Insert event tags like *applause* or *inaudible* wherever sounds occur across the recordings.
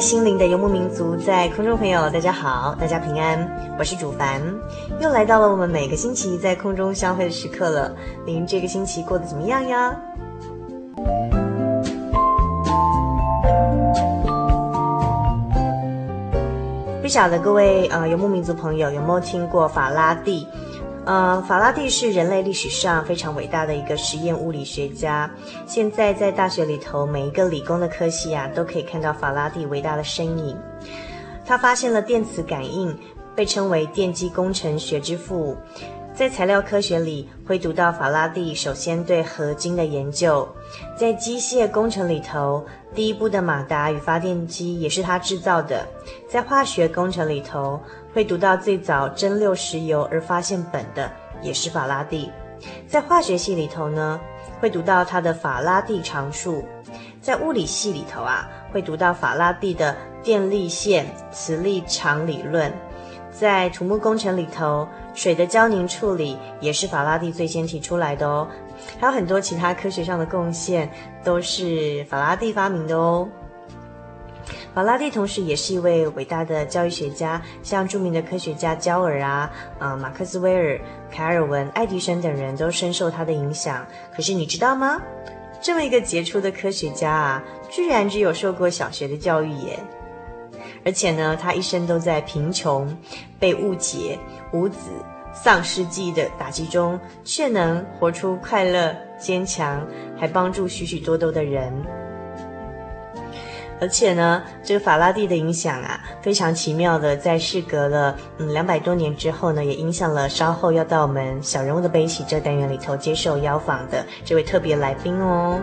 心灵的游牧民族，在空中朋友，大家好，大家平安，我是主凡，又来到了我们每个星期在空中相会的时刻了。您这个星期过得怎么样呀？不晓得各位呃游牧民族朋友有没有听过法拉第？呃，法拉第是人类历史上非常伟大的一个实验物理学家。现在在大学里头，每一个理工的科系啊，都可以看到法拉第伟大的身影。他发现了电磁感应，被称为电机工程学之父。在材料科学里，会读到法拉第首先对合金的研究。在机械工程里头，第一部的马达与发电机也是他制造的。在化学工程里头，会读到最早蒸馏石油而发现苯的也是法拉第。在化学系里头呢，会读到他的法拉第常数。在物理系里头啊，会读到法拉第的电力线磁力场理论。在土木工程里头，水的胶凝处理也是法拉第最先提出来的哦。还有很多其他科学上的贡献都是法拉第发明的哦。法拉第同时也是一位伟大的教育学家，像著名的科学家焦耳啊、呃、马克斯威尔、凯尔文、爱迪生等人都深受他的影响。可是你知道吗？这么一个杰出的科学家啊，居然只有受过小学的教育耶！而且呢，他一生都在贫穷、被误解、无子、丧失记忆的打击中，却能活出快乐、坚强，还帮助许许多多的人。而且呢，这个法拉第的影响啊，非常奇妙的，在事隔了嗯两百多年之后呢，也影响了稍后要到我们小人物的悲喜这单元里头接受邀访的这位特别来宾哦。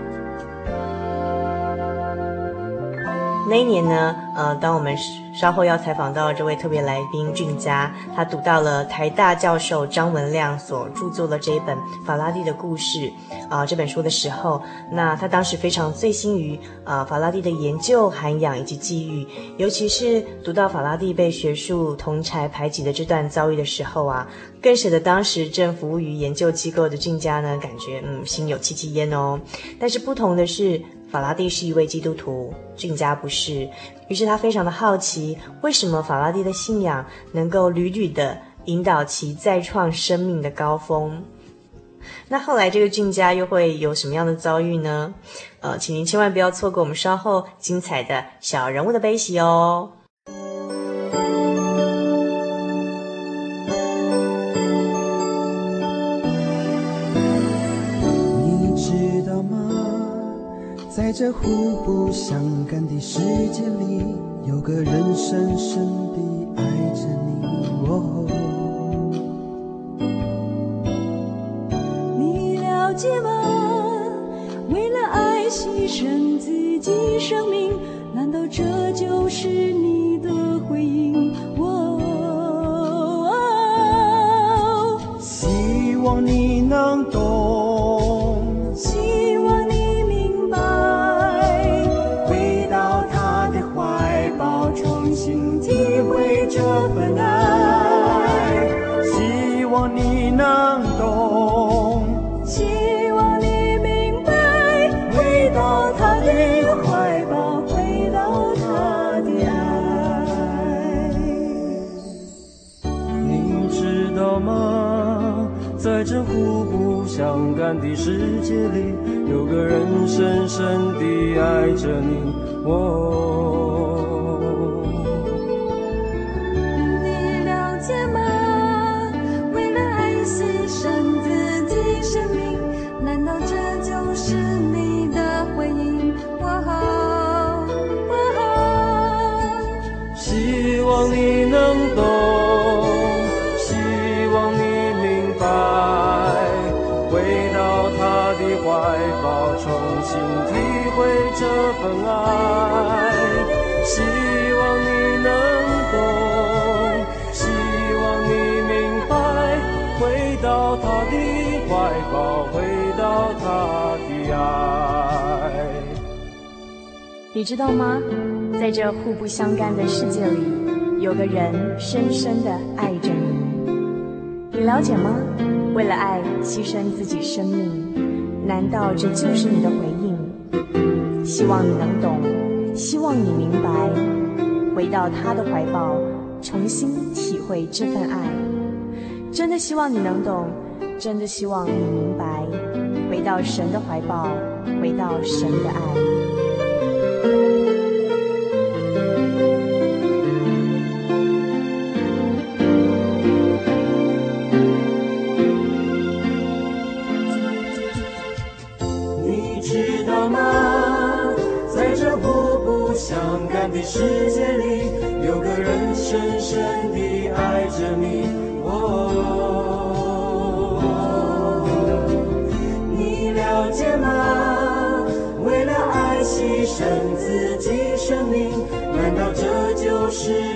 那一年呢，呃，当我们稍后要采访到这位特别来宾俊佳，他读到了台大教授张文亮所著作的这一本《法拉第的故事》啊、这本书的时候，那他当时非常醉心于啊、法拉第的研究涵养以及际遇，尤其是读到法拉第被学术同侪排挤的这段遭遇的时候啊，更使得当时正服务于研究机构的俊佳呢，感觉嗯心有戚戚焉哦。但是不同的是。法拉第是一位基督徒，俊家不是，于是他非常的好奇，为什么法拉第的信仰能够屡屡的引导其再创生命的高峰？那后来这个俊家又会有什么样的遭遇呢？呃，请您千万不要错过我们稍后精彩的小人物的悲喜哦。在这互不相干的世界里，有个人深深地爱着你，哦。你了解吗？为了爱牺牲自己生命，难道这就是你的回应？哦，希望你能懂。相干的世界里，有个人深深地爱着你。我。你知道吗？在这互不相干的世界里，有个人深深地爱着你。你了解吗？为了爱牺牲自己生命，难道这就是你的回应？希望你能懂，希望你明白，回到他的怀抱，重新体会这份爱。真的希望你能懂，真的希望你明白，回到神的怀抱，回到神的爱。你知道吗？在这互不相干的世界里有个人深深地爱着你。自己生命，难道这就是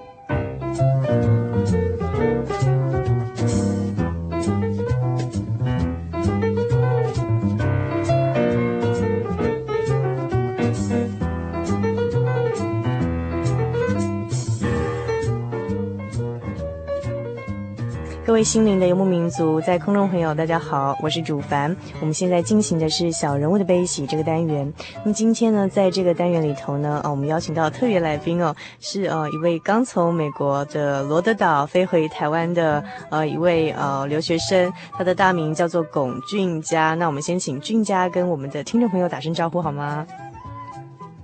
心灵的游牧民族，在空中朋友，大家好，我是主凡。我们现在进行的是小人物的悲喜这个单元。那么今天呢，在这个单元里头呢，啊，我们邀请到特别来宾哦，是呃一位刚从美国的罗德岛飞回台湾的呃一位呃留学生，他的大名叫做龚俊家。那我们先请俊家跟我们的听众朋友打声招呼好吗？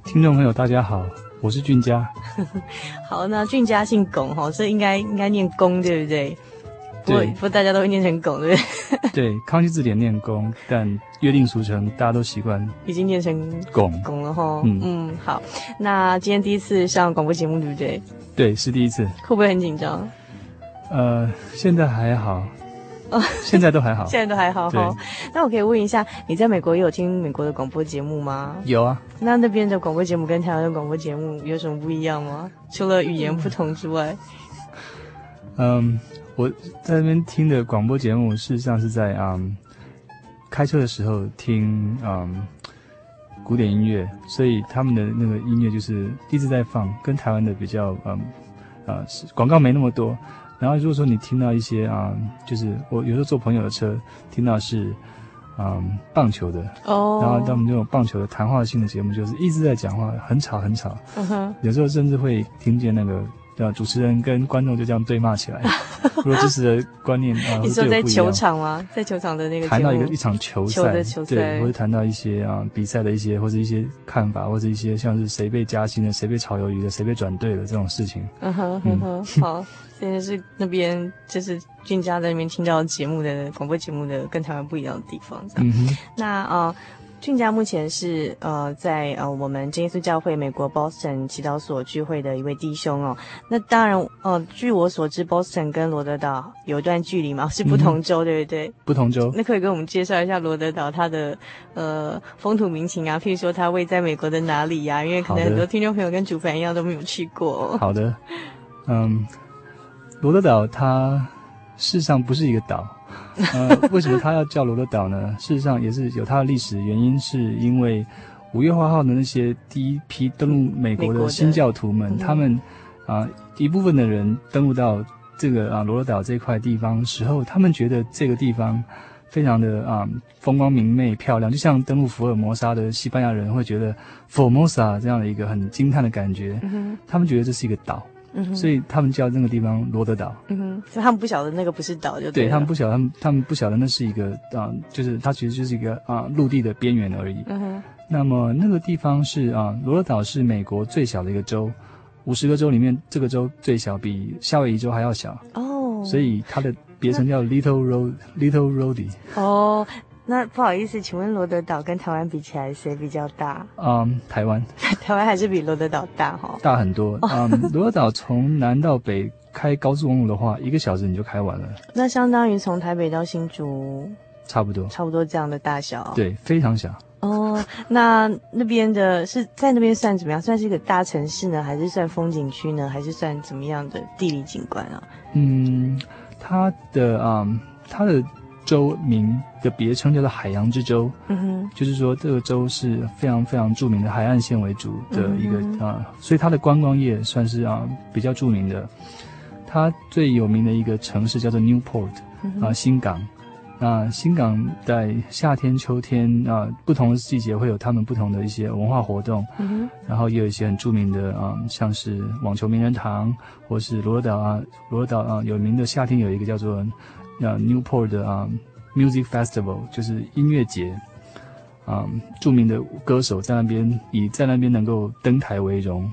听众朋友，大家好，我是俊佳。*laughs* 好，那俊家姓龚哈，所以应该应该念龚对不对？不过，不过大家都会念成拱，对不对？*laughs* 对，康熙字典念龚，但约定俗成，大家都习惯已经念成拱拱了哈。嗯嗯，好，那今天第一次上广播节目，对不对？对，是第一次。会不会很紧张？呃，现在还好。哦，现在都还好。*laughs* 现在都还好。好，那我可以问一下，你在美国也有听美国的广播节目吗？有啊。那那边的广播节目跟台湾的广播节目有什么不一样吗？除了语言不同之外？嗯。我在那边听的广播节目，事实上是在嗯开车的时候听嗯古典音乐，所以他们的那个音乐就是一直在放，跟台湾的比较，嗯，呃，广告没那么多。然后如果说你听到一些啊，就是我有时候坐朋友的车，听到是，嗯，棒球的哦，然后他们这种棒球的谈话性的节目，就是一直在讲话，很吵很吵。有时候甚至会听见那个。对，主持人跟观众就这样对骂起来。*laughs* 如果支持的观念 *laughs* 啊，你说在球场吗？在球场的那个谈到一个一场球赛，球的球赛，对，或者谈到一些啊比赛的一些或者一些看法，或者一些像是谁被加薪的，谁被炒鱿鱼的，谁被转队了这种事情。嗯哼哼哼，好，现在是那边就是俊佳在那边听到节目的广播节目的跟台湾不一样的地方。嗯哼，那啊。俊佳目前是呃在呃我们真耶稣教会美国 Boston 祈祷所聚会的一位弟兄哦。那当然呃据我所知，Boston 跟罗德岛有一段距离嘛，*laughs* 是不同州，嗯、对不对？不同州。那可以给我们介绍一下罗德岛它的呃风土民情啊，譬如说它位在美国的哪里呀、啊？因为可能很多听众朋友跟主凡一样都没有去过。好的，嗯，罗德岛它事实上不是一个岛。呃，为什么它要叫罗德岛呢？事实上也是有它的历史原因，是因为五月花号的那些第一批登陆美国的新教徒们，他们啊、呃、一部分的人登陆到这个啊罗德岛这块地方时候，他们觉得这个地方非常的啊风光明媚漂亮，就像登陆福尔摩沙的西班牙人会觉得 Formosa 这样的一个很惊叹的感觉，他们觉得这是一个岛。嗯、所以他们叫那个地方罗德岛。嗯哼，所以他们不晓得那个不是岛，就对，对他们不晓得，他们他们不晓得那是一个啊，就是它其实就是一个啊陆地的边缘而已。嗯哼。那么那个地方是啊，罗德岛是美国最小的一个州，五十个州里面这个州最小，比夏威夷州还要小。哦。所以它的别称叫 Little Road Little Rhody。哦。那不好意思，请问罗德岛跟台湾比起来，谁比较大？嗯，台湾。*laughs* 台湾还是比罗德岛大哈？大很多。*laughs* 嗯，罗德岛从南到北开高速公路的话，一个小时你就开完了。那相当于从台北到新竹，差不多，差不多这样的大小。对，非常小。哦，那那边的是在那边算怎么样？算是一个大城市呢，还是算风景区呢，还是算怎么样的地理景观啊？嗯，它的嗯，它的。州名的别称叫做海洋之州，嗯哼，就是说这个州是非常非常著名的海岸线为主的一个、嗯、啊，所以它的观光业算是啊比较著名的。它最有名的一个城市叫做 Newport，啊新港，啊新港在夏天、秋天啊不同的季节会有他们不同的一些文化活动，嗯，然后也有一些很著名的啊，像是网球名人堂，或是罗德岛啊罗德岛啊有名的夏天有一个叫做。那 Newport 的啊、，Music Festival 就是音乐节，啊、著名的歌手在那边以在那边能够登台为荣，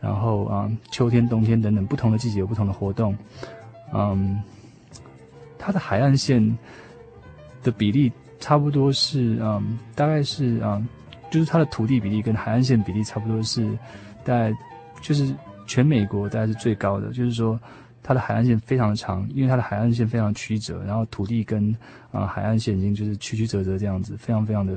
然后啊秋天、冬天等等不同的季节有不同的活动，嗯、它的海岸线的比例差不多是嗯大概是啊就是它的土地比例跟海岸线比例差不多是，大概就是全美国大概是最高的，就是说。它的海岸线非常的长，因为它的海岸线非常曲折，然后土地跟啊、呃、海岸线已经就是曲曲折折这样子，非常非常的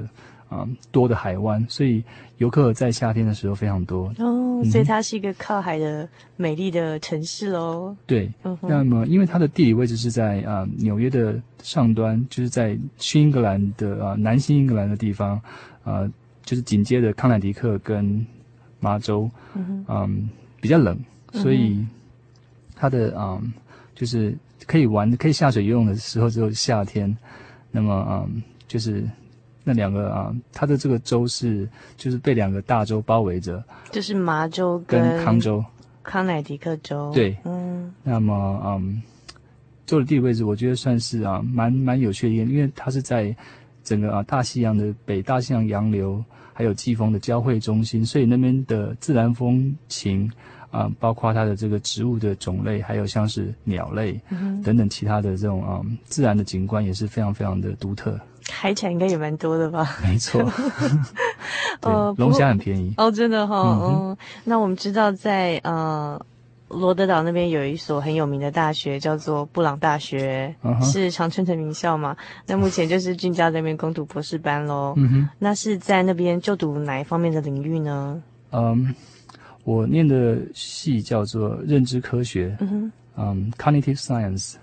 啊、呃、多的海湾，所以游客在夏天的时候非常多。哦，所以它是一个靠海的美丽的城市喽。对，嗯、那么因为它的地理位置是在啊、呃、纽约的上端，就是在新英格兰的啊、呃、南新英格兰的地方，啊、呃、就是紧接着康乃狄克跟麻州，嗯、呃、比较冷，所以。嗯它的嗯，就是可以玩、可以下水游泳的时候只有夏天。那么嗯，就是那两个啊，它的这个州是就是被两个大洲包围着，就是麻州跟康州、康乃狄克州。对，嗯。那么嗯，州的地理位置我觉得算是啊蛮蛮有趣的，因为它是在整个啊大西洋的北大西洋洋流还有季风的交汇中心，所以那边的自然风情。啊，包括它的这个植物的种类，还有像是鸟类等等其他的这种啊、嗯、自然的景观也是非常非常的独特。海产应该也蛮多的吧？没错，*laughs* 呃，龙虾很便宜哦，真的哈、哦。嗯，嗯，那我们知道在呃罗德岛那边有一所很有名的大学，叫做布朗大学，嗯、是常春藤名校嘛？那目前就是俊佳在那边攻读博士班喽。嗯哼，那是在那边就读哪一方面的领域呢？嗯。我念的系叫做认知科学，嗯嗯、um,，cognitive science。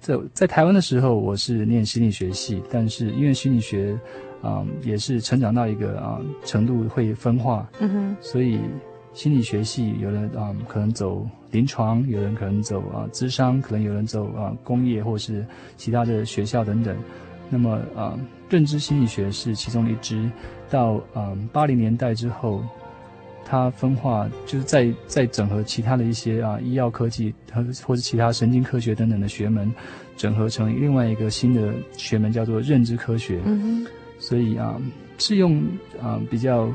在在台湾的时候，我是念心理学系，但是因为心理学啊、呃，也是成长到一个啊、呃、程度会分化。嗯哼，所以心理学系有人啊、呃、可能走临床，有人可能走啊咨商，可能有人走啊、呃、工业或是其他的学校等等。那么啊、呃，认知心理学是其中一支。到嗯八零年代之后，它分化就是在在整合其他的一些啊医药科技和或者其他神经科学等等的学门，整合成另外一个新的学门叫做认知科学。嗯。所以啊，是用啊比较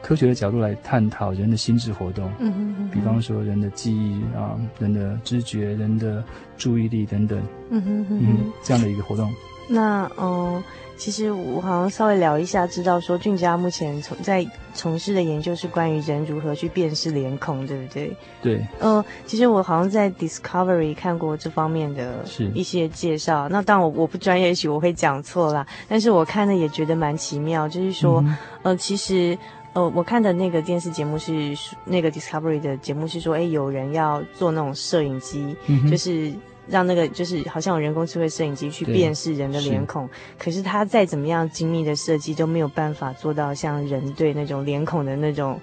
科学的角度来探讨人的心智活动。嗯哼，嗯哼。比方说人的记忆啊，人的知觉，人的注意力等等。嗯哼嗯，嗯，这样的一个活动。那嗯。其实我好像稍微聊一下，知道说俊佳目前从在从事的研究是关于人如何去辨识脸孔，对不对？对。嗯、呃，其实我好像在 Discovery 看过这方面的一些介绍。那当然我我不专业，也许我会讲错啦。但是我看的也觉得蛮奇妙，就是说，嗯、呃，其实呃，我看的那个电视节目是那个 Discovery 的节目是说，哎，有人要做那种摄影机，嗯、就是。让那个就是好像有人工智慧摄影机去辨识人的脸孔，可是它再怎么样精密的设计都没有办法做到像人对那种脸孔的那种，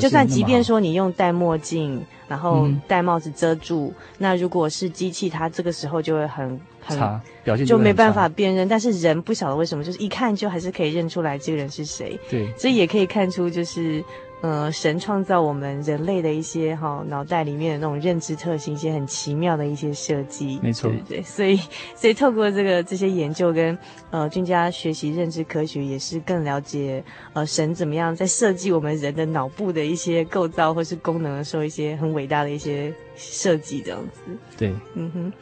就算即便说你用戴墨镜，然后戴帽子遮住，嗯、那如果是机器，它这个时候就会很很表现就没办法辨认，但是人不晓得为什么，就是一看就还是可以认出来这个人是谁。对，所以也可以看出就是。呃，神创造我们人类的一些哈脑袋里面的那种认知特性，一些很奇妙的一些设计，没错，对对。*laughs* 所以，所以透过这个这些研究跟呃俊佳学习认知科学，也是更了解呃神怎么样在设计我们人的脑部的一些构造或是功能的时候，一些很伟大的一些设计这样子。对，嗯哼，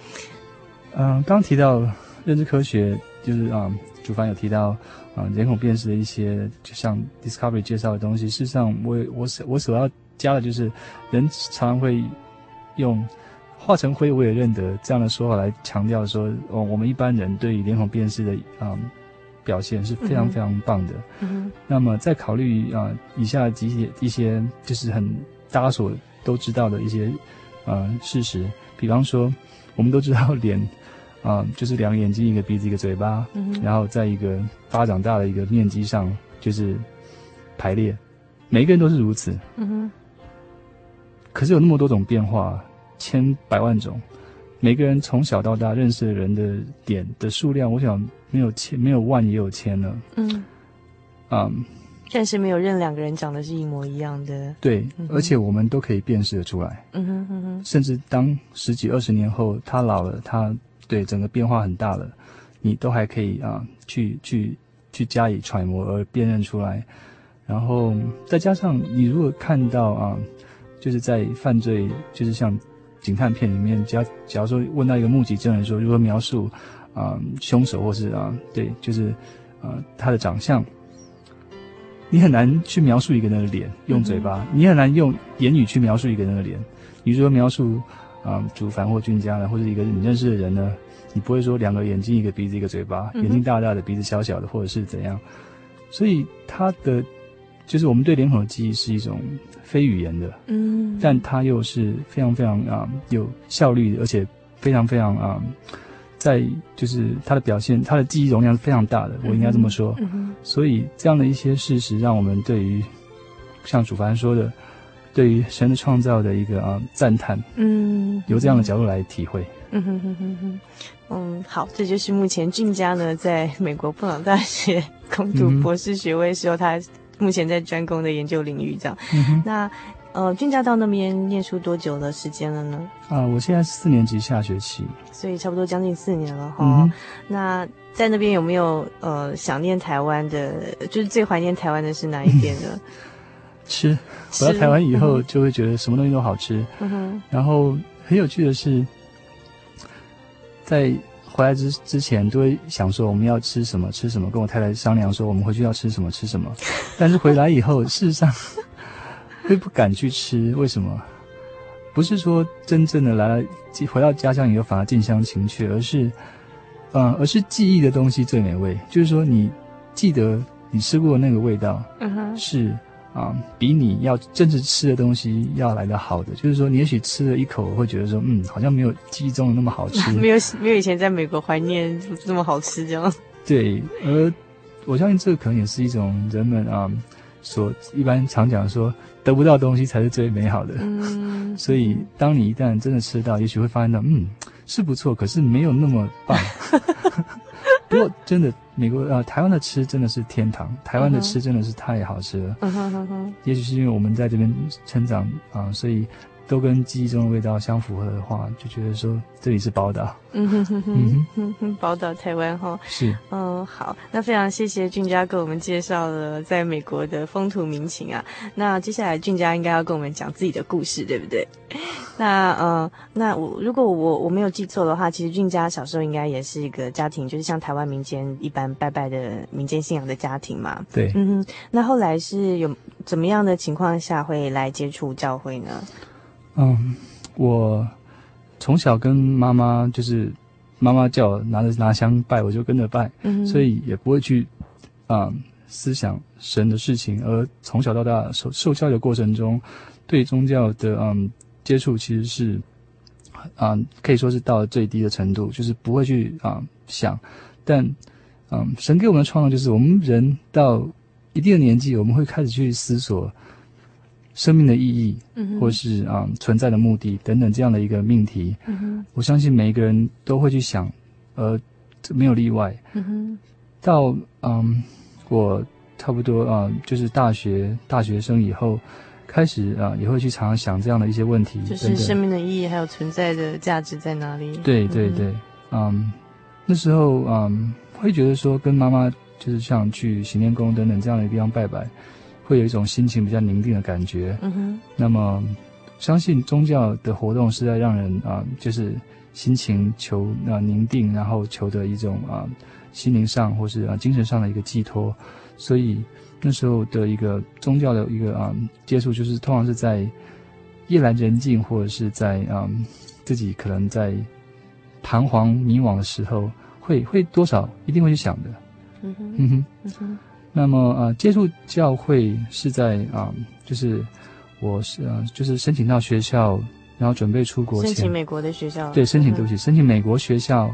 嗯、呃，刚提到认知科学，就是啊、呃，主凡有提到。啊，脸孔辨识的一些，就像 Discovery 介绍的东西。事实上我，我我所我所要加的就是，人常常会用“化成灰我也认得”这样的说法来强调说，哦，我们一般人对于脸孔辨识的啊、嗯、表现是非常非常棒的。嗯。那么，在考虑啊以下几些一些就是很大家所都知道的一些啊事实，比方说，我们都知道脸。啊、嗯，就是两个眼睛，一个鼻子，一个嘴巴，嗯、然后在一个巴掌大的一个面积上，就是排列，每一个人都是如此。嗯哼。可是有那么多种变化，千百万种，每个人从小到大认识的人的点的数量，我想没有千，没有万也有千了。嗯。嗯。但是没有任两个人长得是一模一样的。对，嗯、而且我们都可以辨识得出来。嗯哼嗯哼。甚至当十几二十年后，他老了，他。对，整个变化很大了，你都还可以啊，去去去加以揣摩而辨认出来，然后再加上你如果看到啊，就是在犯罪，就是像警探片里面，假假如说问到一个目击证人说如何描述啊凶手或是啊对，就是啊他的长相，你很难去描述一个人的脸，用嘴巴，嗯、你很难用言语去描述一个人的脸，你如何描述？啊，主凡或俊佳呢，或者一个你认识的人呢，你不会说两个眼睛，一个鼻子，一个嘴巴，眼睛大大的，鼻子小小的，或者是怎样。所以他的就是我们对脸孔的记忆是一种非语言的，嗯，但它又是非常非常啊有效率的，而且非常非常啊，在就是它的表现，它的记忆容量是非常大的，我应该这么说。嗯，所以这样的一些事实，让我们对于像主凡说的。对于神的创造的一个啊赞叹，嗯，由这样的角度来体会，嗯哼哼哼哼，嗯，好，这就是目前俊佳呢在美国布朗大学攻读博士学位时候，他目前在专攻的研究领域这样。嗯、那呃，俊佳到那边念书多久的时间了呢？啊，我现在四年级下学期，所以差不多将近四年了哈、嗯。那在那边有没有呃想念台湾的，就是最怀念台湾的是哪一边呢？*laughs* 吃，回到台湾以后就会觉得什么东西都好吃。嗯、然后很有趣的是，在回来之之前都会想说我们要吃什么吃什么，跟我太太商量说我们回去要吃什么吃什么。*laughs* 但是回来以后，事实上 *laughs* 会不敢去吃。为什么？不是说真正的来了回到家乡以后反而近乡情怯，而是嗯、呃，而是记忆的东西最美味。就是说你记得你吃过的那个味道，嗯、是。啊，比你要真正吃的东西要来的好的，就是说，你也许吃了一口，会觉得说，嗯，好像没有记忆中的那么好吃，*laughs* 没有没有以前在美国怀念那么好吃这样。*laughs* 对，而我相信这个可能也是一种人们啊、嗯，所一般常讲说得不到东西才是最美好的。嗯，所以当你一旦真的吃到，也许会发现到，嗯，是不错，可是没有那么棒。*laughs* 不过真的，美国啊、呃，台湾的吃真的是天堂，台湾的吃真的是太好吃了。嗯哼哼哼。也许是因为我们在这边成长啊、呃，所以。都跟记忆中的味道相符合的话，就觉得说这里是宝岛。嗯哼哼哼，嗯哼，宝岛台湾哈。是。嗯，好，那非常谢谢俊佳给我们介绍了在美国的风土民情啊。那接下来俊佳应该要跟我们讲自己的故事，对不对？*laughs* 那呃，那我如果我我没有记错的话，其实俊佳小时候应该也是一个家庭，就是像台湾民间一般拜拜的民间信仰的家庭嘛。对。嗯哼。那后来是有怎么样的情况下会来接触教会呢？嗯，我从小跟妈妈就是妈妈叫我拿着拿香拜，我就跟着拜，嗯，所以也不会去啊、嗯、思想神的事情。而从小到大受受教育的过程中，对宗教的嗯接触其实是啊、嗯、可以说是到了最低的程度，就是不会去啊、嗯、想。但嗯，神给我们的创造就是我们人到一定的年纪，我们会开始去思索。生命的意义，嗯、或是啊、嗯、存在的目的等等这样的一个命题，嗯、我相信每一个人都会去想，呃，没有例外。嗯、到嗯，我差不多啊、嗯，就是大学大学生以后，开始啊，也会去常常想这样的一些问题，就是生命的意义还有存在的价值在哪里？对对对，嗯，嗯，那时候嗯，会觉得说跟妈妈就是像去行天宫等等这样的地方拜拜。会有一种心情比较宁静的感觉。嗯哼。那么，相信宗教的活动是在让人啊、呃，就是心情求啊、呃、宁定，然后求得一种啊、呃、心灵上或是啊、呃、精神上的一个寄托。所以那时候的一个宗教的一个啊、呃、接触，就是通常是在夜阑人静，或者是在啊、呃、自己可能在彷徨迷惘的时候，会会多少一定会去想的。嗯哼。嗯哼。嗯哼。那么呃，接触教会是在啊、呃，就是我是呃，就是申请到学校，然后准备出国前，申请美国的学校，对，申请对不起，申请美国学校，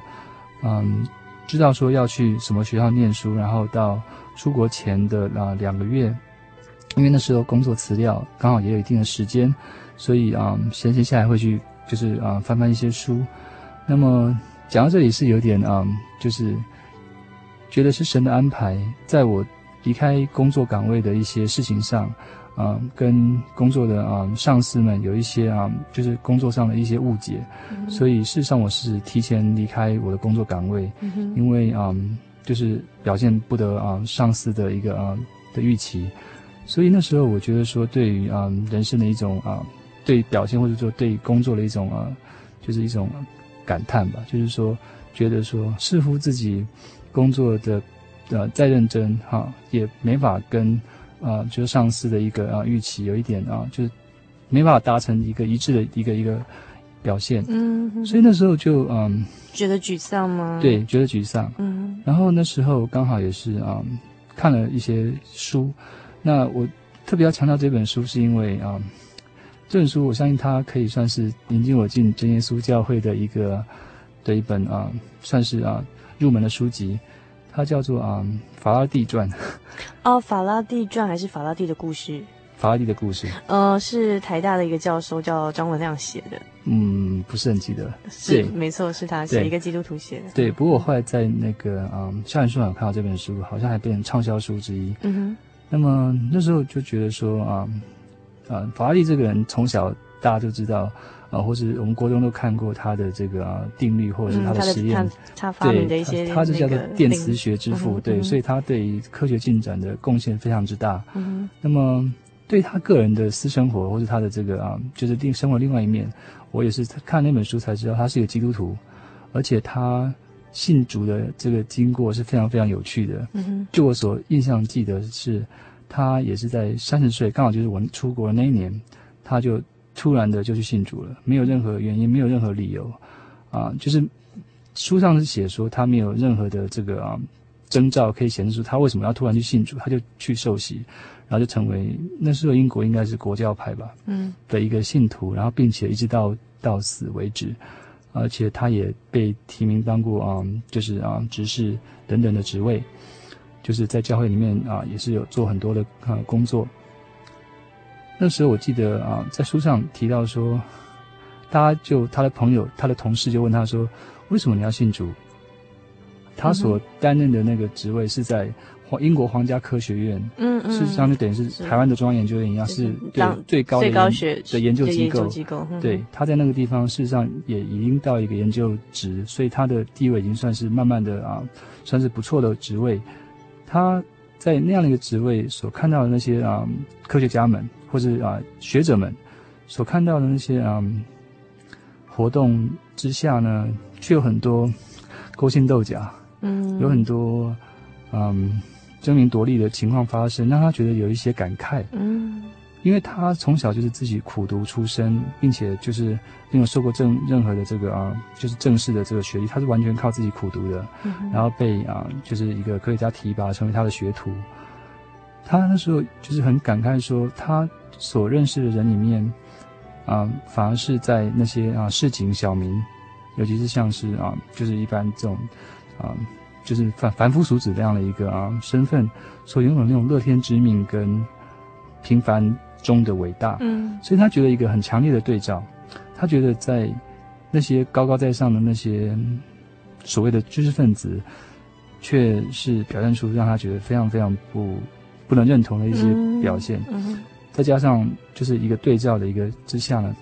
嗯，知道说要去什么学校念书，然后到出国前的啊、呃、两个月，因为那时候工作辞掉，刚好也有一定的时间，所以啊，闲闲下来会去就是啊、呃、翻翻一些书。那么讲到这里是有点啊、呃，就是觉得是神的安排，在我。离开工作岗位的一些事情上，啊、呃，跟工作的啊、呃、上司们有一些啊、呃，就是工作上的一些误解，嗯、所以事实上我是提前离开我的工作岗位，嗯、因为啊、呃，就是表现不得啊、呃、上司的一个啊、呃、的预期，所以那时候我觉得说，对于啊、呃、人生的一种啊、呃、对表现或者说对工作的一种啊、呃，就是一种感叹吧，就是说觉得说似乎自己工作的。呃，再认真哈，也没法跟，啊、呃，就是上司的一个啊预期有一点啊，就是没办法达成一个一致的一个一个表现。嗯哼，所以那时候就嗯，觉得沮丧吗？对，觉得沮丧。嗯，然后那时候刚好也是啊，看了一些书。那我特别要强调这本书，是因为啊，这本书我相信它可以算是引进我进真耶稣教会的一个的一本啊，算是啊入门的书籍。它叫做啊、嗯《法拉第传》哦，《法拉第传》还是《法拉第的故事》？法拉第的故事，呃，是台大的一个教授叫张文亮写的。嗯，不是很记得。是，没错，是他写一个基督徒写的。对，不过我后来在那个嗯校园书馆看到这本书，好像还变成畅销书之一。嗯哼。那么那时候就觉得说啊，啊，法拉第这个人从小大家就知道。啊，或是我们国中都看过他的这个啊定律，或者是他的实验，嗯、他，他发明的一些，他是叫做电磁学之父，嗯、对，所以他对科学进展的贡献非常之大。嗯，那么对他个人的私生活，或是他的这个啊，就是另生活另外一面，我也是看那本书才知道，他是一个基督徒，而且他信主的这个经过是非常非常有趣的。嗯，就我所印象记得是，他也是在三十岁，刚好就是我出国的那一年，他就。突然的就去信主了，没有任何原因，没有任何理由，啊，就是书上是写说他没有任何的这个啊征兆可以显示出他为什么要突然去信主，他就去受洗，然后就成为那时候英国应该是国教派吧，嗯，的一个信徒，然后并且一直到到死为止，而且他也被提名当过啊，就是啊执事等等的职位。就是在教会里面啊，也是有做很多的啊工作。那时候我记得啊，在书上提到说，大家就他的朋友、他的同事就问他说：“为什么你要信主？”他所担任的那个职位是在英国皇家科学院，嗯嗯，事实上就等于是台湾的中央研究院一样，是对最高的最高学的研究机构。机构对，他在那个地方事实上也已经到一个研究职，所以他的地位已经算是慢慢的啊，算是不错的职位。他在那样的一个职位所看到的那些啊科学家们或者啊学者们所看到的那些啊活动之下呢，却有很多勾心斗角，嗯，有很多嗯。争名夺利的情况发生，让他觉得有一些感慨。嗯，因为他从小就是自己苦读出身，并且就是没有受过正任何的这个啊，就是正式的这个学历，他是完全靠自己苦读的。嗯，然后被啊，就是一个科学家提拔成为他的学徒。他那时候就是很感慨说，他所认识的人里面，啊，反而是在那些啊市井小民，尤其是像是啊，就是一般这种啊。就是凡凡夫俗子这样的一个啊身份，所拥有那种乐天之命跟平凡中的伟大，嗯，所以他觉得一个很强烈的对照，他觉得在那些高高在上的那些所谓的知识分子，却是表现出让他觉得非常非常不不能认同的一些表现，嗯，再加上就是一个对照的一个之下呢，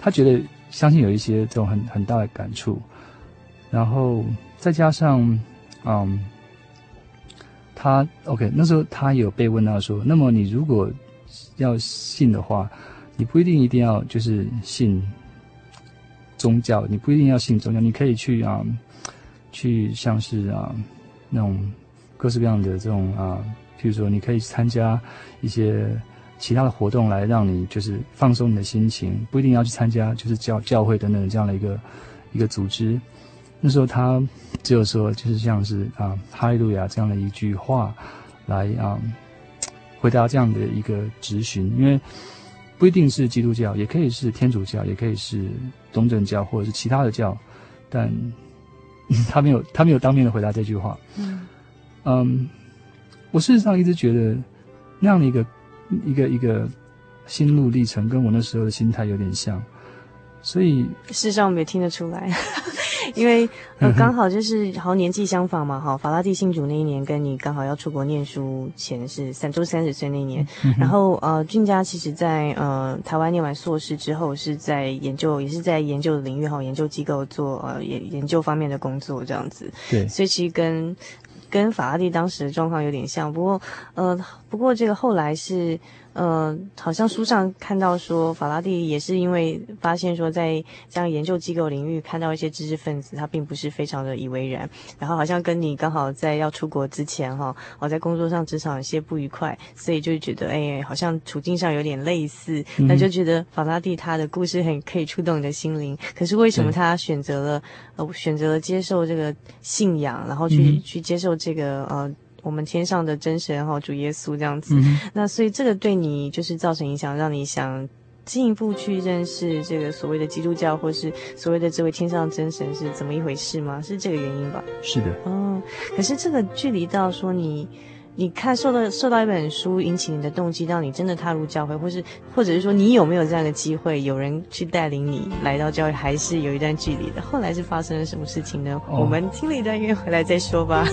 他觉得相信有一些这种很很大的感触，然后再加上。嗯、um，他 OK，那时候他有被问到说，那么你如果要信的话，你不一定一定要就是信宗教，你不一定要信宗教，你可以去啊，去像是啊那种各式各样的这种啊，譬如说你可以参加一些其他的活动来让你就是放松你的心情，不一定要去参加就是教教会等等这样的一个一个组织。那时候他只有说，就是像是啊“哈利路亚”这样的一句话，来啊回答这样的一个质询。因为不一定是基督教，也可以是天主教，也可以是东正教，或者是其他的教。但 *laughs* 他没有，他没有当面的回答这句话。嗯，嗯，我事实上一直觉得那样的一个一个一个心路历程，跟我那时候的心态有点像。所以事实上我们也听得出来。*laughs* 因为呃刚好就是好像年纪相仿嘛，哈，法拉第信主那一年跟你刚好要出国念书前是三周三十岁那一年，然后呃俊佳其实在呃台湾念完硕士之后是在研究，也是在研究的领域哈，研究机构做呃研研究方面的工作这样子，对，所以其实跟跟法拉第当时的状况有点像，不过呃不过这个后来是。呃，好像书上看到说，法拉第也是因为发现说，在这样研究机构领域看到一些知识分子，他并不是非常的以为然，然后好像跟你刚好在要出国之前哈，我在工作上职场有些不愉快，所以就觉得哎，好像处境上有点类似，那就觉得法拉第他的故事很可以触动你的心灵。可是为什么他选择了呃选择了接受这个信仰，然后去、嗯、去接受这个呃。我们天上的真神哈，主耶稣这样子，嗯，那所以这个对你就是造成影响，让你想进一步去认识这个所谓的基督教，或是所谓的这位天上真神是怎么一回事吗？是这个原因吧？是的。哦，可是这个距离到说你，你看受到受到一本书引起你的动机，让你真的踏入教会，或是或者是说你有没有这样的机会，有人去带领你来到教会，还是有一段距离的？后来是发生了什么事情呢？哦，我们听了一段音乐回来再说吧。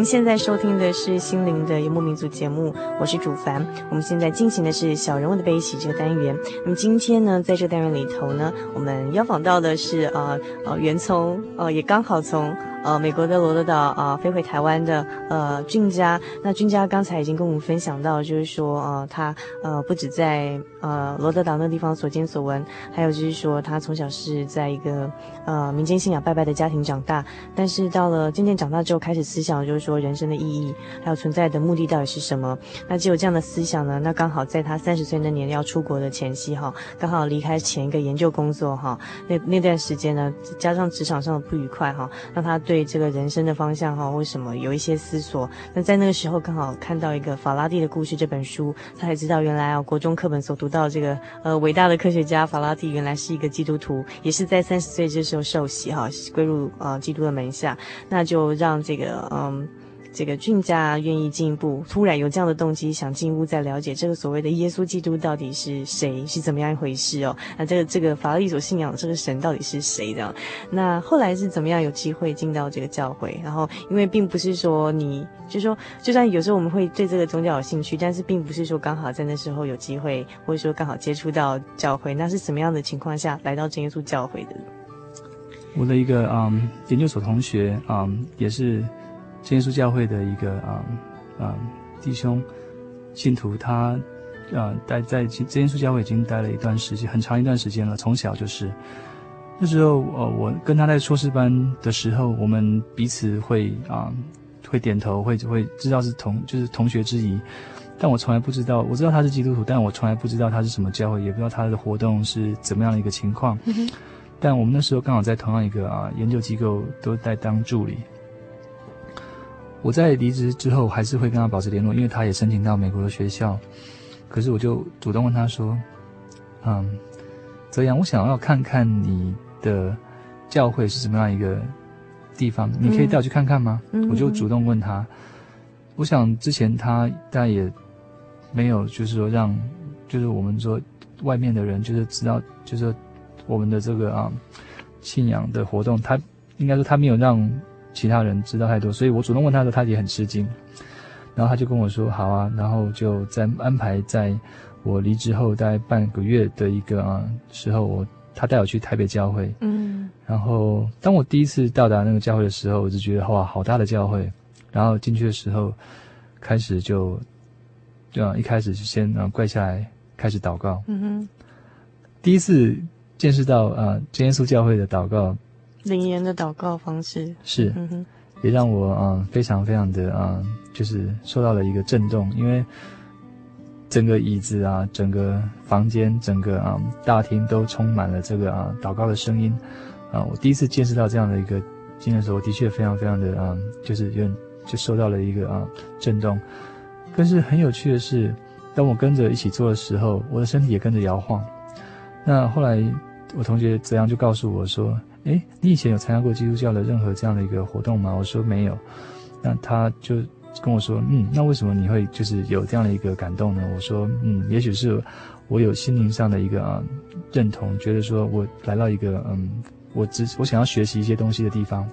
您现在收听的是心灵的游牧民族节目，我是主凡。我们现在进行的是小人物的悲喜这个单元。那么今天呢，在这个单元里头呢，我们邀访到的是呃呃，袁聪呃也刚好从。呃，美国的罗德岛啊、呃，飞回台湾的呃俊佳，那俊佳刚才已经跟我们分享到，就是说呃，他呃不止在呃罗德岛那地方所见所闻，还有就是说他从小是在一个呃民间信仰拜拜的家庭长大，但是到了渐渐长大之后，开始思想就是说人生的意义，还有存在的目的到底是什么？那只有这样的思想呢，那刚好在他三十岁那年要出国的前夕哈，刚好离开前一个研究工作哈，那那段时间呢，加上职场上的不愉快哈，让他。对这个人生的方向哈，为什么有一些思索？那在那个时候刚好看到一个法拉第的故事这本书，他才知道原来啊，国中课本所读到这个呃伟大的科学家法拉第原来是一个基督徒，也是在三十岁这时候受洗哈，归入呃基督的门下，那就让这个嗯。这个俊家愿意进一步，突然有这样的动机，想进一步再了解这个所谓的耶稣基督到底是谁，是怎么样一回事哦？那这个这个法拉第所信仰的这个神到底是谁的？那后来是怎么样有机会进到这个教会？然后因为并不是说你，就说就算有时候我们会对这个宗教有兴趣，但是并不是说刚好在那时候有机会，或者说刚好接触到教会，那是什么样的情况下来到真耶稣教会的？我的一个嗯研究所同学嗯也是。真耶稣教会的一个啊啊弟兄信徒，他啊待在真耶稣教会已经待了一段时间，很长一段时间了。从小就是那时候，呃，我跟他在硕士班的时候，我们彼此会啊会点头，会会知道是同就是同学之谊。但我从来不知道，我知道他是基督徒，但我从来不知道他是什么教会，也不知道他的活动是怎么样的一个情况。嗯、但我们那时候刚好在同样一个啊研究机构都在当助理。我在离职之后还是会跟他保持联络，因为他也申请到美国的学校。可是我就主动问他说：“嗯，泽阳，我想要看看你的教会是什么样一个地方，你可以带我去看看吗？”嗯、我就主动问他。我想之前他大概也没有，就是说让，就是我们说外面的人就是知道，就是说我们的这个啊信仰的活动，他应该说他没有让。其他人知道太多，所以我主动问他的时候，他也很吃惊。然后他就跟我说：“好啊。”然后就在安排在我离职后大概半个月的一个啊时候，我他带我去台北教会。嗯。然后当我第一次到达那个教会的时候，我就觉得哇，好大的教会。然后进去的时候，开始就，对啊，一开始就先啊跪下来开始祷告。嗯哼。第一次见识到啊真耶稣教会的祷告。灵言的祷告方式是，嗯哼，也让我啊非常非常的啊，就是受到了一个震动，因为整个椅子啊，整个房间，整个啊大厅都充满了这个啊祷告的声音啊。我第一次见识到这样的一个经验的时候，我的确非常非常的啊，就是有点就受到了一个啊震动。可是很有趣的是，当我跟着一起做的时候，我的身体也跟着摇晃。那后来我同学泽阳就告诉我说。诶，你以前有参加过基督教的任何这样的一个活动吗？我说没有，那他就跟我说，嗯，那为什么你会就是有这样的一个感动呢？我说，嗯，也许是我有心灵上的一个啊认同，觉得说我来到一个嗯，我只我想要学习一些东西的地方，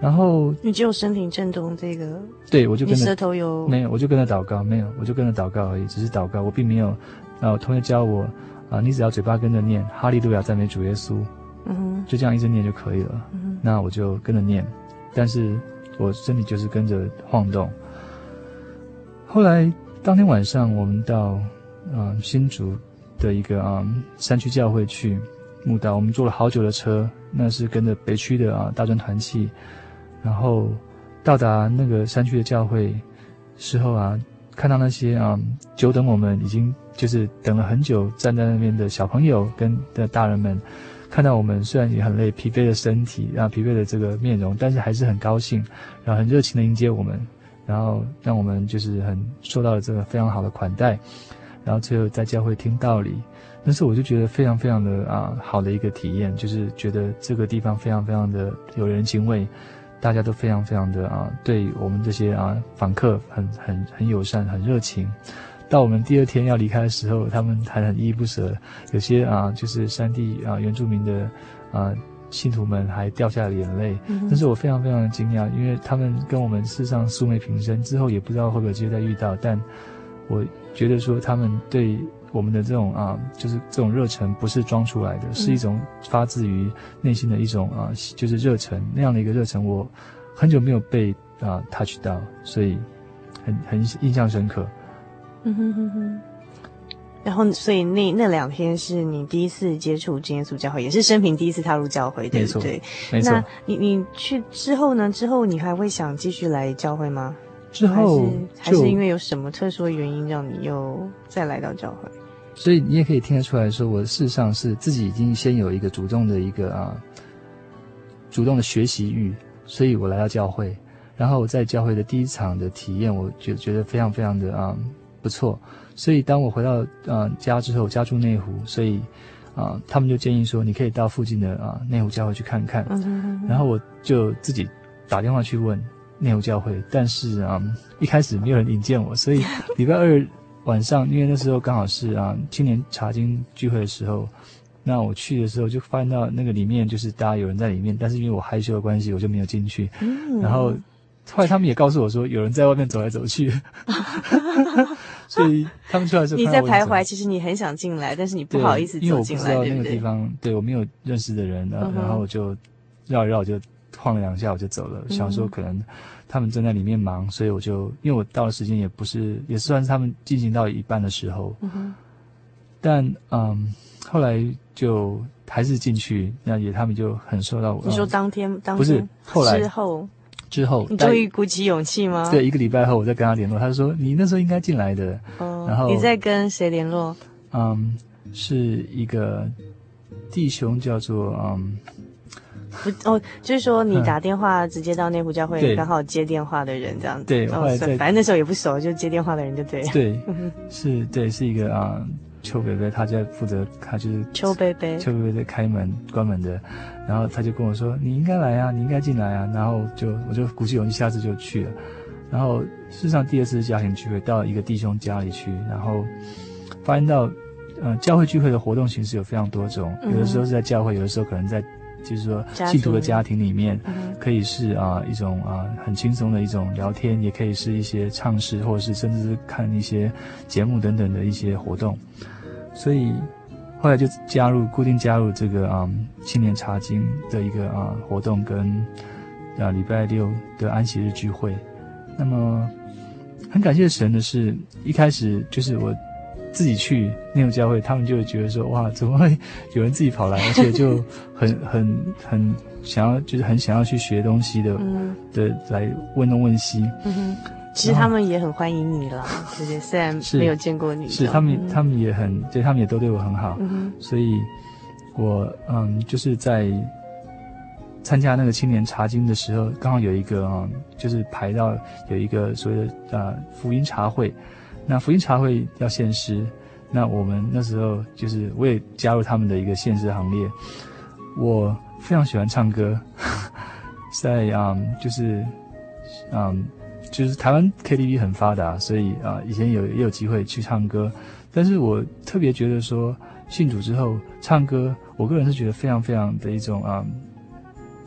然后你只有身体震动这个，对，我就跟着舌头有没有，我就跟着祷告，没有，我就跟着祷告而已，只是祷告，我并没有，然后我同学教我啊，你只要嘴巴跟着念哈利路亚赞美主耶稣。嗯，就这样一直念就可以了。嗯，那我就跟着念，但是我身体就是跟着晃动。后来当天晚上，我们到嗯新竹的一个啊、嗯、山区教会去墓道，我们坐了好久的车，那是跟着北区的啊大专团契，然后到达那个山区的教会时候啊，看到那些啊久等我们已经就是等了很久站在那边的小朋友跟的大人们。看到我们虽然也很累，疲惫的身体，然后疲惫的这个面容，但是还是很高兴，然后很热情的迎接我们，然后让我们就是很受到了这个非常好的款待，然后最后在教会听道理，那时候我就觉得非常非常的啊好的一个体验，就是觉得这个地方非常非常的有人情味，大家都非常非常的啊对我们这些啊访客很很很友善，很热情。到我们第二天要离开的时候，他们还很依依不舍。有些啊，就是山地啊原住民的啊信徒们还掉下了眼泪，嗯、但是我非常非常的惊讶，因为他们跟我们事实上素昧平生，之后也不知道会不会有机会再遇到，但我觉得说他们对我们的这种啊，就是这种热忱不是装出来的，是一种发自于内心的一种啊，就是热忱那样的一个热忱，我很久没有被啊 touch 到，所以很很印象深刻。嗯哼哼哼。然后，所以那那两天是你第一次接触真耶稣教会，也是生平第一次踏入教会，对不对？没错。那你你去之后呢？之后你还会想继续来教会吗？之后还是还是因为有什么特殊的原因让你又再来到教会？所以你也可以听得出来说，我事实上是自己已经先有一个主动的一个啊，主动的学习欲，所以我来到教会。然后我在教会的第一场的体验，我觉觉得非常非常的啊不错。所以当我回到呃家之后，家住内湖，所以啊、呃，他们就建议说，你可以到附近的啊、呃、内湖教会去看看。然后我就自己打电话去问内湖教会，但是啊、呃，一开始没有人引荐我，所以礼拜二晚上，因为那时候刚好是啊青年查经聚会的时候，那我去的时候就发现到那个里面就是大家有人在里面，但是因为我害羞的关系，我就没有进去。嗯。然后后来他们也告诉我说，有人在外面走来走去。*laughs* *laughs* 所以他们出来的时候，你在徘徊。其实你很想进来，但是你不好意思走进来，因为我不知道那个地方，对，对我没有认识的人，然后然后我就绕一绕，就晃了两下，我就走了。嗯、想说可能他们正在里面忙，所以我就因为我到的时间也不是，也算是他们进行到一半的时候。嗯、但嗯，后来就还是进去，那也他们就很受到我。你说当天，当天不是后来之后。之后，你终于鼓起勇气吗？对，一个礼拜后我再跟他联络，他就说你那时候应该进来的。哦，然后你在跟谁联络？嗯，是一个弟兄叫做嗯，不哦，就是说你打电话直接到内湖教会，刚好接电话的人这样子。对，后来反正那时候也不熟，就接电话的人就对。对，*laughs* 是，对，是一个啊。邱伯伯，他在负责，他就是邱伯伯，邱伯伯在开门关门的，然后他就跟我说：“你应该来啊，你应该进来啊。”然后就我就鼓起勇气，下次就去了。然后事实上第二次家庭聚会，到一个弟兄家里去，然后发现到，呃，教会聚会的活动形式有非常多种，有的时候是在教会，有的时候可能在。就是说，信徒的家庭里面，可以是啊一种啊很轻松的一种聊天，也可以是一些唱诗，或者是甚至是看一些节目等等的一些活动。所以后来就加入，固定加入这个啊青年茶经的一个啊活动，跟啊礼拜六的安息日聚会。那么很感谢神的是，一开始就是我。自己去那种教会，他们就会觉得说：“哇，怎么会有人自己跑来，*laughs* 而且就很很很想要，就是很想要去学东西的，嗯、的来问东问西。嗯哼”其实他们也很欢迎你了，对对，虽然没有见过你，是他们，他们也很，对他们也都对我很好。嗯，所以我嗯，就是在参加那个青年茶经的时候，刚好有一个啊、嗯，就是排到有一个所谓的啊福音茶会。那福音茶会要献诗，那我们那时候就是我也加入他们的一个献诗行列。我非常喜欢唱歌，*laughs* 在啊、嗯，就是嗯，就是台湾 KTV 很发达，所以啊，以前有也有机会去唱歌。但是我特别觉得说，信主之后唱歌，我个人是觉得非常非常的一种啊。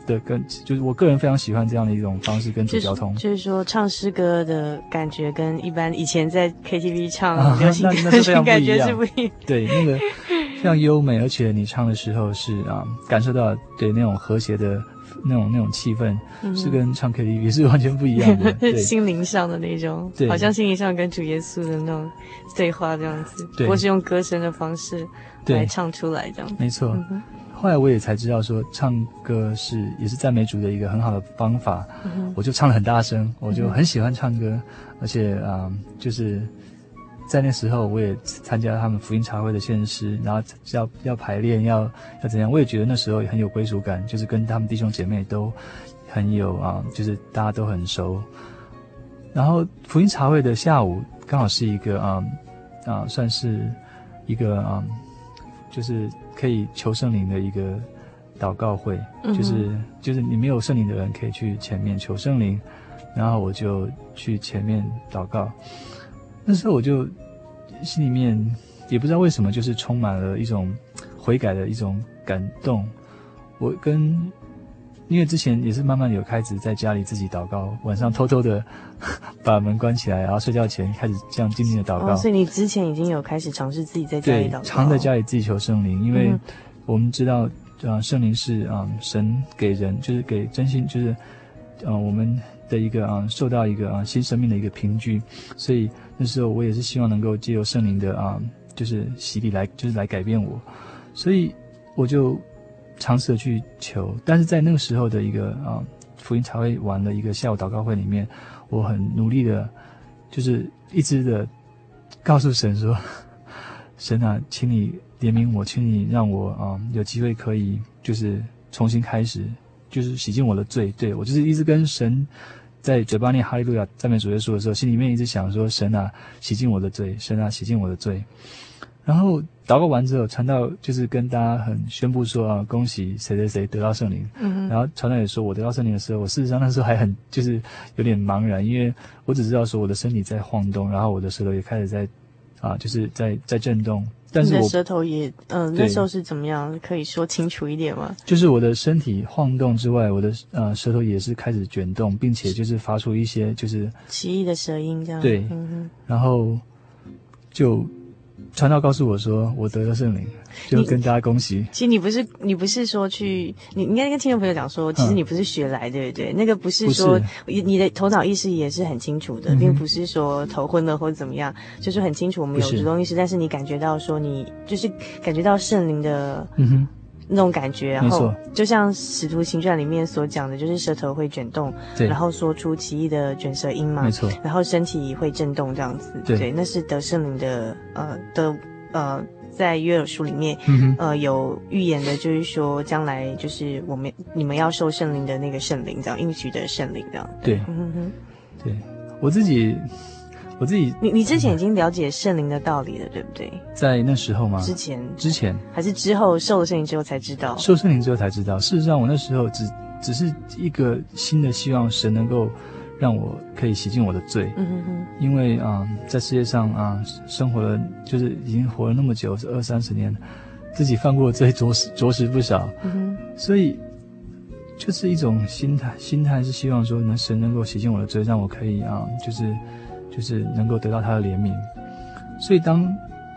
的跟就是我个人非常喜欢这样的一种方式跟主交通，就是说唱诗歌的感觉跟一般以前在 KTV 唱流行歌曲感觉是不一样。对，那个非常优美，而且你唱的时候是啊，感受到对那种和谐的那种那种气氛，嗯、是跟唱 KTV 是完全不一样的，*laughs* 对。心灵上的那种，对，好像心灵上跟主耶稣的那种对话这样子，对，或是用歌声的方式来唱出来这样子，没错。嗯后来我也才知道，说唱歌是也是赞美主的一个很好的方法。嗯、我就唱了很大声，我就很喜欢唱歌，嗯、而且啊、呃，就是在那时候我也参加他们福音茶会的献诗，然后要要排练，要要怎样，我也觉得那时候也很有归属感，就是跟他们弟兄姐妹都很有啊，就是大家都很熟。然后福音茶会的下午刚好是一个啊啊，算是一个啊。就是可以求圣灵的一个祷告会，嗯、就是就是你没有圣灵的人可以去前面求圣灵，然后我就去前面祷告。那时候我就心里面也不知道为什么，就是充满了一种悔改的一种感动。我跟因为之前也是慢慢有开始在家里自己祷告，晚上偷偷的 *laughs* 把门关起来，然后睡觉前开始这样静静的祷告。哦，所以你之前已经有开始尝试自己在家里祷告，常在家里自己求圣灵，因为我们知道啊，圣灵是啊神给人就是给真心就是啊我们的一个啊受到一个啊新生命的一个凭据，所以那时候我也是希望能够借由圣灵的啊就是洗礼来就是来改变我，所以我就。尝试的去求，但是在那个时候的一个啊福音茶会完的一个下午祷告会里面，我很努力的，就是一直的告诉神说：“ *laughs* 神啊，请你怜悯我，请你让我啊有机会可以就是重新开始，就是洗净我的罪。”对，我就是一直跟神在嘴巴念哈利路亚赞美主耶稣的时候，心里面一直想说：“神啊，洗净我的罪，神啊，洗净我的罪。”然后祷告完之后，传道就是跟大家很宣布说啊，恭喜谁谁谁得到圣灵。嗯。然后传道也说，我得到圣灵的时候，我事实上那时候还很就是有点茫然，因为我只知道说我的身体在晃动，然后我的舌头也开始在啊，就是在在震动。但是我的舌头也嗯、呃，那时候是怎么样？可以说清楚一点吗？就是我的身体晃动之外，我的呃舌头也是开始卷动，并且就是发出一些就是奇异的舌音，这样。对。嗯哼。然后就。传道告诉我说，我得了圣灵，就跟大家恭喜。其实你不是，你不是说去，你应该跟听众朋友讲说，其实你不是学来，对不对？那个不是说，你的头脑意识也是很清楚的，并不是说头昏了或者怎么样，就是很清楚我们有主动意识，但是你感觉到说，你就是感觉到圣灵的，嗯哼。那种感觉，然后就像《使徒行传》里面所讲的，就是舌头会卷动，对，然后说出奇异的卷舌音嘛，没错，然后身体会震动这样子，对，对那是得圣灵的，呃的呃，在约尔书里面，嗯、呃有预言的，就是说将来就是我们你们要受圣灵的那个圣灵，这样应许的圣灵这样，对，嗯哼，对我自己。我自己，你你之前已经了解圣灵的道理了，对不对？在那时候吗？之前，之前还是之后受了圣灵之后才知道？受圣灵之后才知道。事实上，我那时候只只是一个新的希望，神能够让我可以洗净我的罪。嗯哼哼。因为啊、呃，在世界上啊、呃，生活了就是已经活了那么久，是二三十年，自己犯过的罪着实 *laughs* 着实不少。嗯哼。所以，就是一种心态，心态是希望说，能神能够洗净我的罪，让我可以啊、呃，就是。就是能够得到他的怜悯，所以当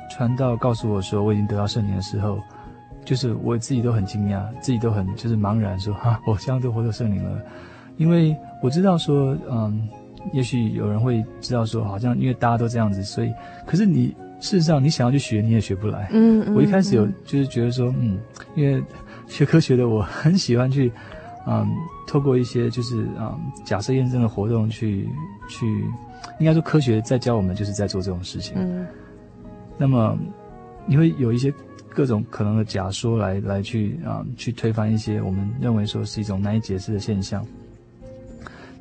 传道告诉我说我已经得到圣灵的时候，就是我自己都很惊讶，自己都很就是茫然说，说哈，我现在都活到圣灵了，因为我知道说，嗯，也许有人会知道说，好像因为大家都这样子，所以，可是你事实上你想要去学，你也学不来。嗯，嗯，我一开始有就是觉得说，嗯，因为学科学的我很喜欢去，嗯，透过一些就是嗯假设验证的活动去去。应该说，科学在教我们，就是在做这种事情。嗯，那么你会有一些各种可能的假说来来去啊，去推翻一些我们认为说是一种难以解释的现象。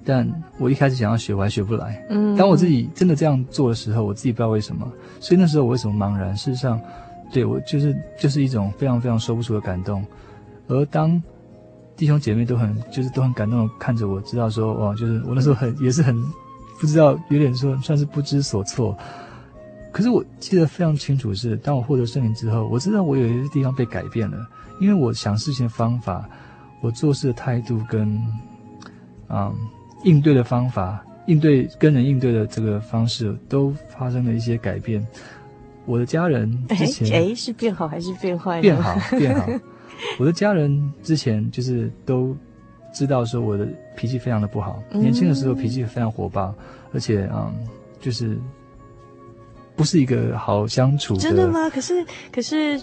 但我一开始想要学，我还学不来。嗯，当我自己真的这样做的时候，我自己不知道为什么。所以那时候我为什么茫然？事实上，对我就是就是一种非常非常说不出的感动。而当弟兄姐妹都很就是都很感动的看着我，知道说哇，就是我那时候很也是很。不知道，有点说算是不知所措。可是我记得非常清楚是，当我获得圣灵之后，我知道我有一些地方被改变了，因为我想事情的方法，我做事的态度跟，嗯，应对的方法，应对跟人应对的这个方式，都发生了一些改变。我的家人之前，哎，是变好还是变坏？变好，变好。*laughs* 我的家人之前就是都。知道说我的脾气非常的不好，年轻的时候脾气非常火爆，而且嗯，就是不是一个好相处的。真的吗？可是可是，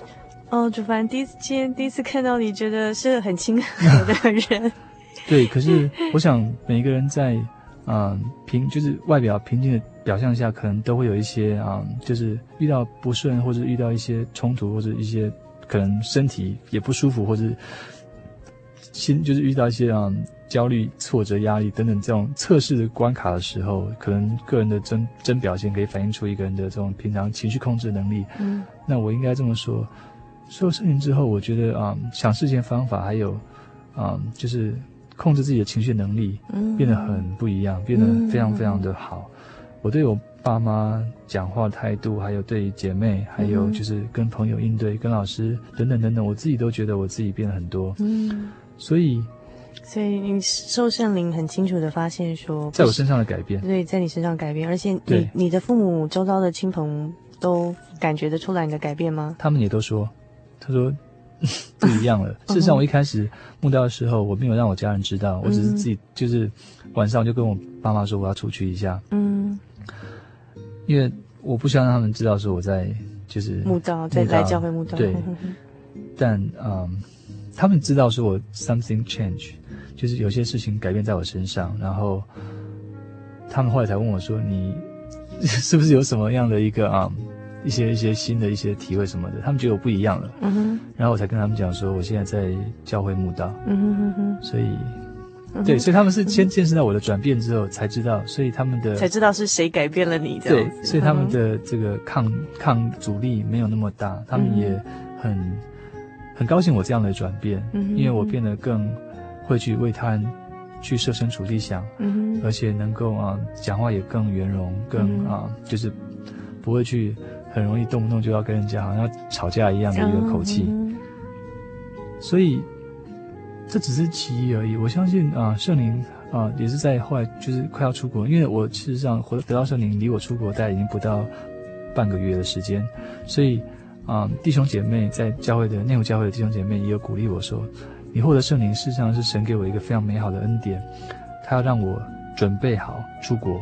哦，主凡第一次今天，第一次看到你，觉得是很亲和的人。*laughs* 对，可是我想每个人在嗯平就是外表平静的表象下，可能都会有一些嗯，就是遇到不顺或者遇到一些冲突或者一些可能身体也不舒服或者。心就是遇到一些啊焦虑、挫折、压力等等这种测试的关卡的时候，可能个人的真真表现可以反映出一个人的这种平常情绪控制能力。嗯，那我应该这么说：受圣灵之后，我觉得啊，想事情的方法还有啊，就是控制自己的情绪能力，嗯，变得很不一样，变得非常非常的好。嗯，我对我爸妈讲话态度，还有对姐妹，还有就是跟朋友应对、跟老师等等等等，我自己都觉得我自己变了很多。嗯，所以，所以你受圣灵很清楚的发现说，在我身上的改变，对，在你身上改变，而且你你的父母周遭的亲朋都感觉得出来你的改变吗？他们也都说，他说 *laughs* 不一样了。事实上，我一开始慕道的时候，我没有让我家人知道，我只是自己就是晚上就跟我爸妈说我要出去一下。嗯。因为我不希望让他们知道说我在就是慕道，在来教会慕道。对，*laughs* 但嗯，他们知道说我 something change，就是有些事情改变在我身上，然后他们后来才问我说，你 *laughs* 是不是有什么样的一个啊、嗯、一些一些新的一些体会什么的？他们觉得我不一样了。嗯哼。然后我才跟他们讲说，我现在在教会慕道。嗯哼哼哼。所以。对，所以他们是先见识到我的转变之后才知道，所以他们的才知道是谁改变了你的。对，所以他们的这个抗抗阻力没有那么大，他们也很很高兴我这样的转变，因为我变得更会去为他人去设身处地想，而且能够啊讲话也更圆融，更啊就是不会去很容易动不动就要跟人家好像吵架一样的一个口气，所以。这只是其一而已。我相信啊，圣灵啊，也是在后来就是快要出国，因为我事实上得到圣灵离我出国大概已经不到半个月的时间，所以啊，弟兄姐妹在教会的内部教会的弟兄姐妹也有鼓励我说，你获得圣灵事实上是神给我一个非常美好的恩典，他要让我准备好出国，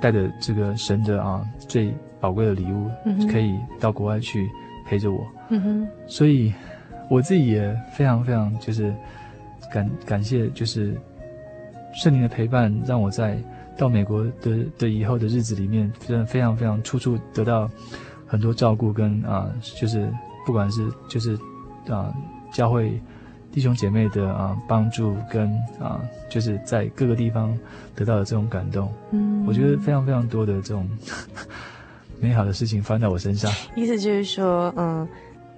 带着这个神的啊最宝贵的礼物，可以到国外去陪着我。嗯哼，所以。我自己也非常非常就是感感谢，就是圣灵的陪伴，让我在到美国的的以后的日子里面，真的非常非常处处得到很多照顾跟啊，就是不管是就是啊教会弟兄姐妹的啊帮助跟啊，就是在各个地方得到的这种感动，嗯，我觉得非常非常多的这种美好的事情发生在我身上。意思就是说，嗯。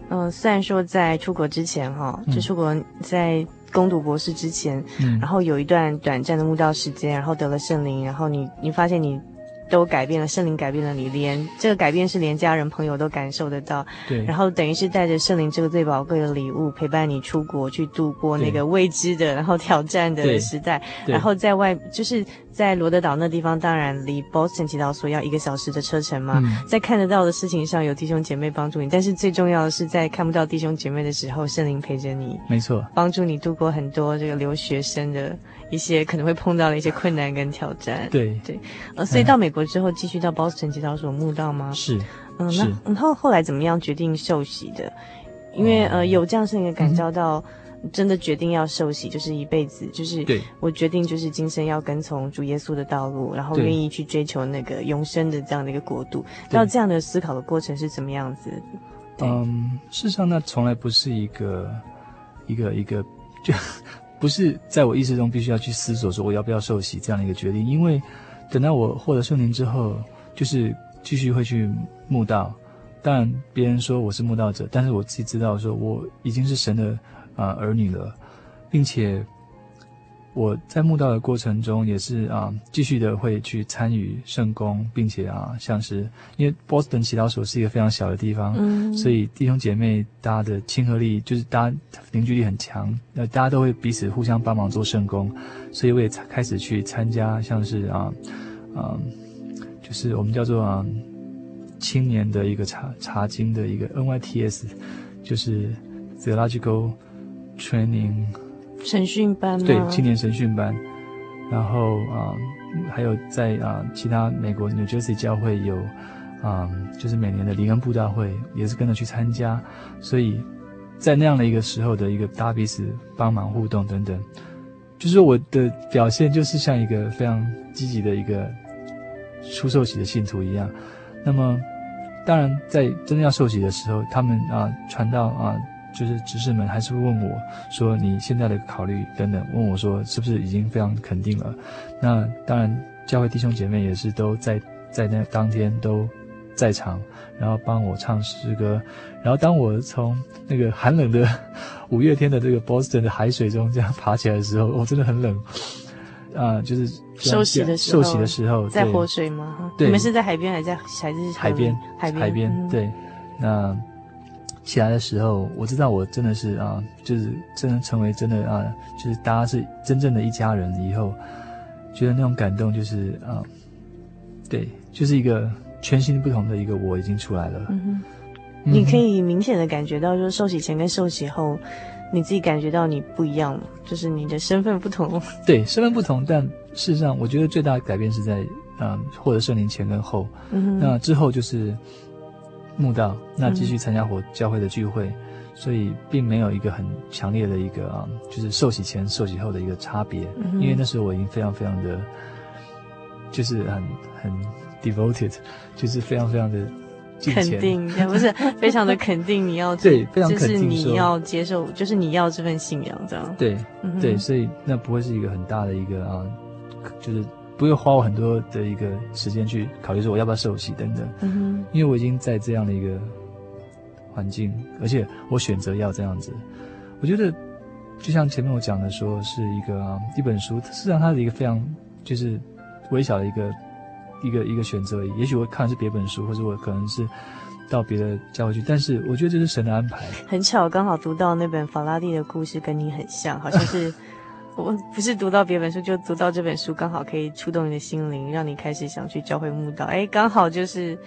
嗯、呃，虽然说在出国之前哈，就出国在攻读博士之前，嗯，然后有一段短暂的慕道时间，然后得了圣灵，然后你你发现你。都改变了，圣灵改变了你，连这个改变是连家人朋友都感受得到。对，然后等于是带着圣灵这个最宝贵的礼物，陪伴你出国去度过那个未知的，然后挑战的时代。然后在外，就是在罗德岛那地方，当然离 Boston 祈祷所要一个小时的车程嘛。嗯、在看得到的事情上有弟兄姐妹帮助你，但是最重要的是在看不到弟兄姐妹的时候，圣灵陪着你。没错，帮助你度过很多这个留学生的。一些可能会碰到的一些困难跟挑战，对对，呃，所以到美国之后继续到 Boston 祈祷所慕道吗？是，嗯，那然后后来怎么样决定受洗的？因为呃有这样事情感召到，真的决定要受洗，就是一辈子，就是对我决定就是今生要跟从主耶稣的道路，然后愿意去追求那个永生的这样的一个国度。那这样的思考的过程是怎么样子？嗯，事实上那从来不是一个一个一个就。*laughs* 不是在我意识中必须要去思索说我要不要受洗这样的一个决定，因为等到我获得圣灵之后，就是继续会去慕道。当然，别人说我是慕道者，但是我自己知道说我已经是神的啊、呃、儿女了，并且。我在慕道的过程中，也是啊，继续的会去参与圣工，并且啊，像是因为波士顿祈祷所是一个非常小的地方，嗯，所以弟兄姐妹大家的亲和力就是大家凝聚力很强，那大家都会彼此互相帮忙做圣工，所以我也开始去参加像是啊，啊，就是我们叫做啊青年的一个查查经的一个 NYTS，就是 Theological Training。神训班吗？对，青年神训班，然后啊、嗯，还有在啊其他美国 New Jersey 教会有啊、嗯，就是每年的灵恩布道会，也是跟着去参加，所以在那样的一个时候的一个大彼此帮忙互动等等，就是我的表现就是像一个非常积极的一个出受洗的信徒一样。那么，当然在真正要受洗的时候，他们啊传道啊。就是执事们还是会问我，说你现在的考虑等等，问我说是不是已经非常肯定了？那当然，教会弟兄姐妹也是都在在那当天都在场，然后帮我唱诗歌。然后当我从那个寒冷的 *laughs* 五月天的这个 Boston 的海水中这样爬起来的时候，我真的很冷。啊，就是受洗的时候，受洗的时候，在活水吗？对，你们是在海边还是在还是海边？海边，海边。对，那起来的时候，我知道我真的是啊，就是真的成为真的啊，就是大家是真正的一家人以后，觉得那种感动就是啊，对，就是一个全新不同的一个我已经出来了。嗯哼，你可以明显的感觉到，就是受洗前跟受洗后。你自己感觉到你不一样了，就是你的身份不同。对，身份不同，但事实上，我觉得最大的改变是在，嗯，获得圣灵前跟后。嗯哼。那之后就是慕道，那继续参加火教会的聚会，嗯、所以并没有一个很强烈的一个啊，就是受洗前、受洗后的一个差别。嗯。因为那时候我已经非常非常的，就是很很 devoted，就是非常非常的。肯定也不是 *laughs* 非常的肯定，你要对，非常肯定，就是你要接受，就是你要这份信仰，这样对，嗯、对，所以那不会是一个很大的一个啊，就是不会花我很多的一个时间去考虑说我要不要受洗等等，嗯哼，因为我已经在这样的一个环境，而且我选择要这样子，我觉得就像前面我讲的说是一个啊一本书，事实上它是一个非常就是微小的一个。一个一个选择而已，也许我看的是别本书，或者我可能是到别的教会去，但是我觉得这是神的安排。很巧，刚好读到那本法拉第的故事，跟你很像，好像是 *laughs* 我不是读到别本书，就读到这本书，刚好可以触动你的心灵，让你开始想去教会慕道。哎，刚好就是。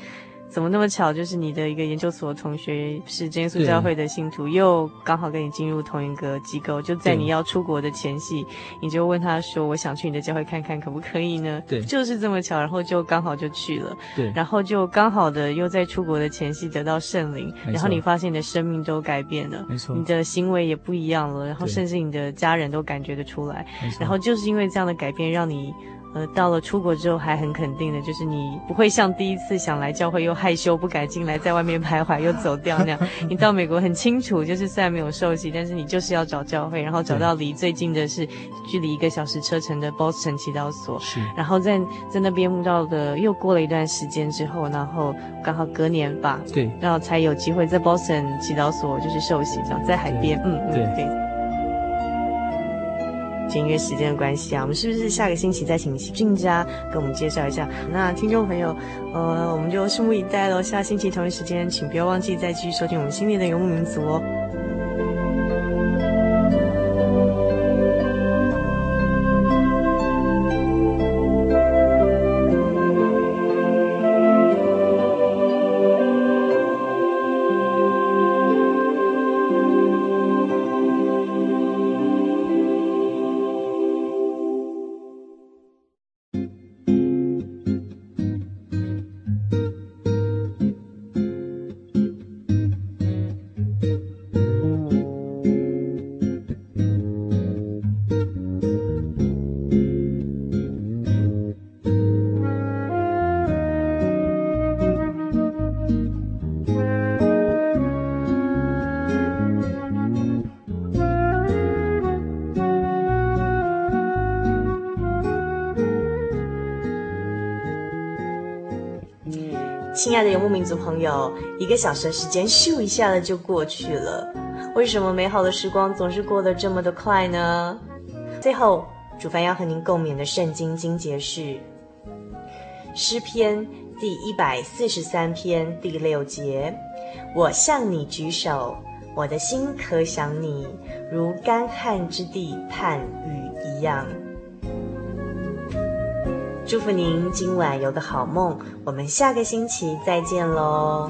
怎么那么巧？就是你的一个研究所同学是真耶稣教会的信徒，又刚好跟你进入同一个机构。就在你要出国的前夕，你就问他说：“我想去你的教会看看，可不可以呢？”对，就是这么巧，然后就刚好就去了。对，然后就刚好的又在出国的前夕得到圣灵，然后你发现你的生命都改变了，没错，你的行为也不一样了，然后甚至你的家人都感觉得出来。然后就是因为这样的改变，让你。呃，到了出国之后还很肯定的，就是你不会像第一次想来教会又害羞不敢进来，在外面徘徊又走掉那样。你到美国很清楚，就是虽然没有受洗，但是你就是要找教会，然后找到离最近的是距离一个小时车程的 Boston 祈祷所。是。然后在在那边慕到的，又过了一段时间之后，然后刚好隔年吧，对，然后才有机会在 Boston 祈祷所就是受洗，这样在海边，嗯，对对。因为时间的关系啊，我们是不是下个星期再请俊佳跟我们介绍一下？那听众朋友，呃，我们就拭目以待喽。下星期同一时间，请不要忘记再继续收听我们心灵的游牧民族哦。亲爱的游牧民族朋友，一个小时的时间咻一下子就过去了。为什么美好的时光总是过得这么的快呢？最后，主凡要和您共勉的圣经经节是诗篇第一百四十三篇第六节：“我向你举手，我的心可想你，如干旱之地盼雨一样。”祝福您今晚有个好梦，我们下个星期再见喽。